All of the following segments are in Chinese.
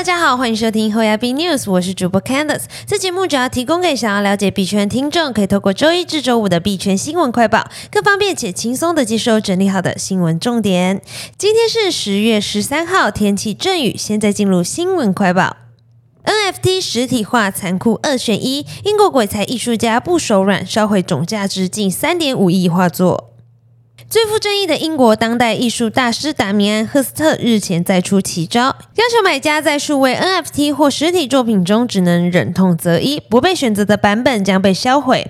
大家好，欢迎收听后亚币 News，我是主播 Candice。这节目主要提供给想要了解币圈的听众，可以透过周一至周五的币圈新闻快报，更方便且轻松的接收整理好的新闻重点。今天是十月十三号，天气阵雨。现在进入新闻快报。NFT 实体化残酷二选一，英国鬼才艺术家不手软，烧毁总价值近三点五亿画作。最富争议的英国当代艺术大师达米安·赫斯特日前再出奇招，要求买家在数位 NFT 或实体作品中只能忍痛择一，不被选择的版本将被销毁。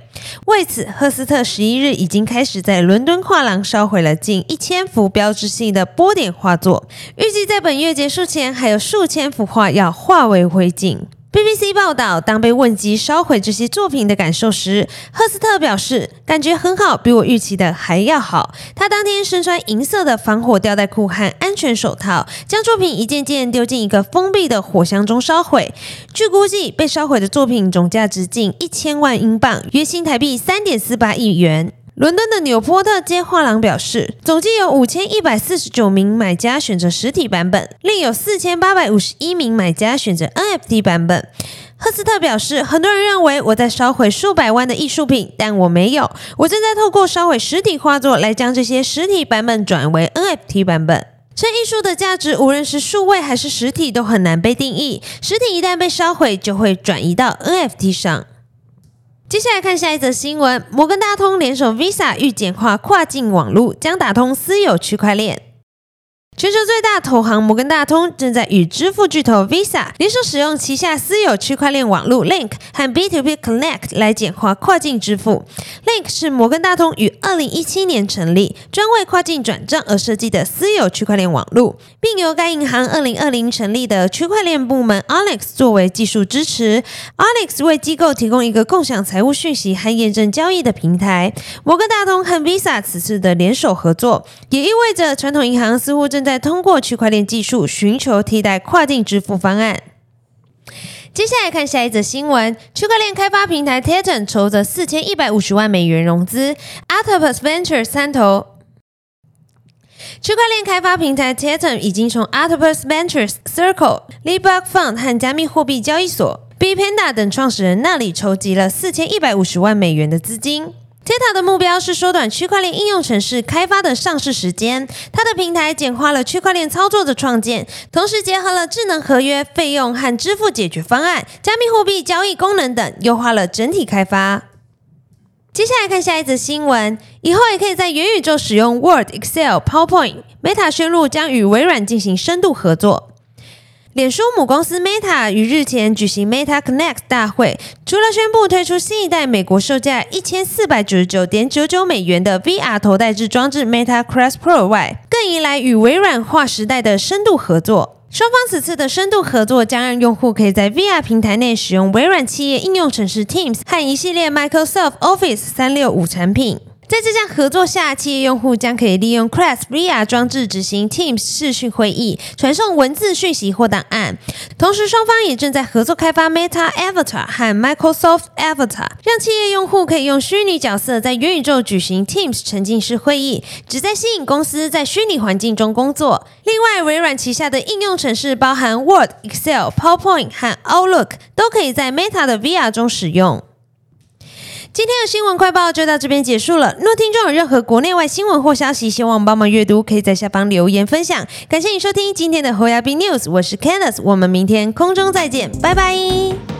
为此，赫斯特十一日已经开始在伦敦画廊烧毁了近一千幅标志性的波点画作，预计在本月结束前，还有数千幅画要化为灰烬。BBC 报道，当被问及烧毁这些作品的感受时，赫斯特表示：“感觉很好，比我预期的还要好。”他当天身穿银色的防火吊带裤和安全手套，将作品一件件丢进一个封闭的火箱中烧毁。据估计，被烧毁的作品总价值近一千万英镑，约新台币三点四八亿元。伦敦的纽波特街画廊表示，总计有五千一百四十九名买家选择实体版本，另有四千八百五十一名买家选择 NFT 版本。赫斯特表示，很多人认为我在烧毁数百万的艺术品，但我没有。我正在透过烧毁实体画作来将这些实体版本转为 NFT 版本。这艺术的价值，无论是数位还是实体，都很难被定义。实体一旦被烧毁，就会转移到 NFT 上。接下来看下一则新闻：摩根大通联手 Visa 预简化跨境网络，将打通私有区块链。全球最大投行摩根大通正在与支付巨头 Visa 联手，使用旗下私有区块链网络 Link 和 B2B Connect 来简化跨境支付。Link 是摩根大通于二零一七年成立，专为跨境转账而设计的私有区块链网络，并由该银行二零二零成立的区块链部门 Onyx 作为技术支持。Onyx 为机构提供一个共享财务讯息和验证交易的平台。摩根大通和 Visa 此次的联手合作，也意味着传统银行似乎正在在通过区块链技术寻求替代跨境支付方案。接下来看下一则新闻：区块链开发平台 Titan 筹得四千一百五十万美元融资，Octopus Ventures 三投。区块链开发平台 Titan 已经从 Octopus Ventures、Circle、Liblock Fund 和加密货币交易所 B Panda 等创始人那里筹集了四千一百五十万美元的资金。Teta 的目标是缩短区块链应用程式开发的上市时间。它的平台简化了区块链操作的创建，同时结合了智能合约、费用和支付解决方案、加密货币交易功能等，优化了整体开发。接下来看下一则新闻：以后也可以在元宇宙使用 Word、Excel、PowerPoint。Meta 宣布将与微软进行深度合作。脸书母公司 Meta 于日前举行 Meta Connect 大会，除了宣布推出新一代美国售价一千四百九十九点九九美元的 VR 头戴式装置 Meta Quest Pro 外，更迎来与微软划时代的深度合作。双方此次的深度合作将让用户可以在 VR 平台内使用微软企业应用程式 Teams 和一系列 Microsoft Office 三六五产品。在这项合作下，企业用户将可以利用 Quest VR 装置执行 Teams 视讯会议，传送文字讯息或档案。同时，双方也正在合作开发 Meta Avatar 和 Microsoft Avatar，让企业用户可以用虚拟角色在元宇宙举行 Teams 沉浸式会议，旨在吸引公司在虚拟环境中工作。另外，微软旗下的应用程式包含 Word、Excel、PowerPoint 和 Outlook，都可以在 Meta 的 VR 中使用。今天的新闻快报就到这边结束了。若听众有任何国内外新闻或消息，希望帮忙阅读，可以在下方留言分享。感谢你收听今天的侯亚斌 News，我是 Candice，我们明天空中再见，拜拜。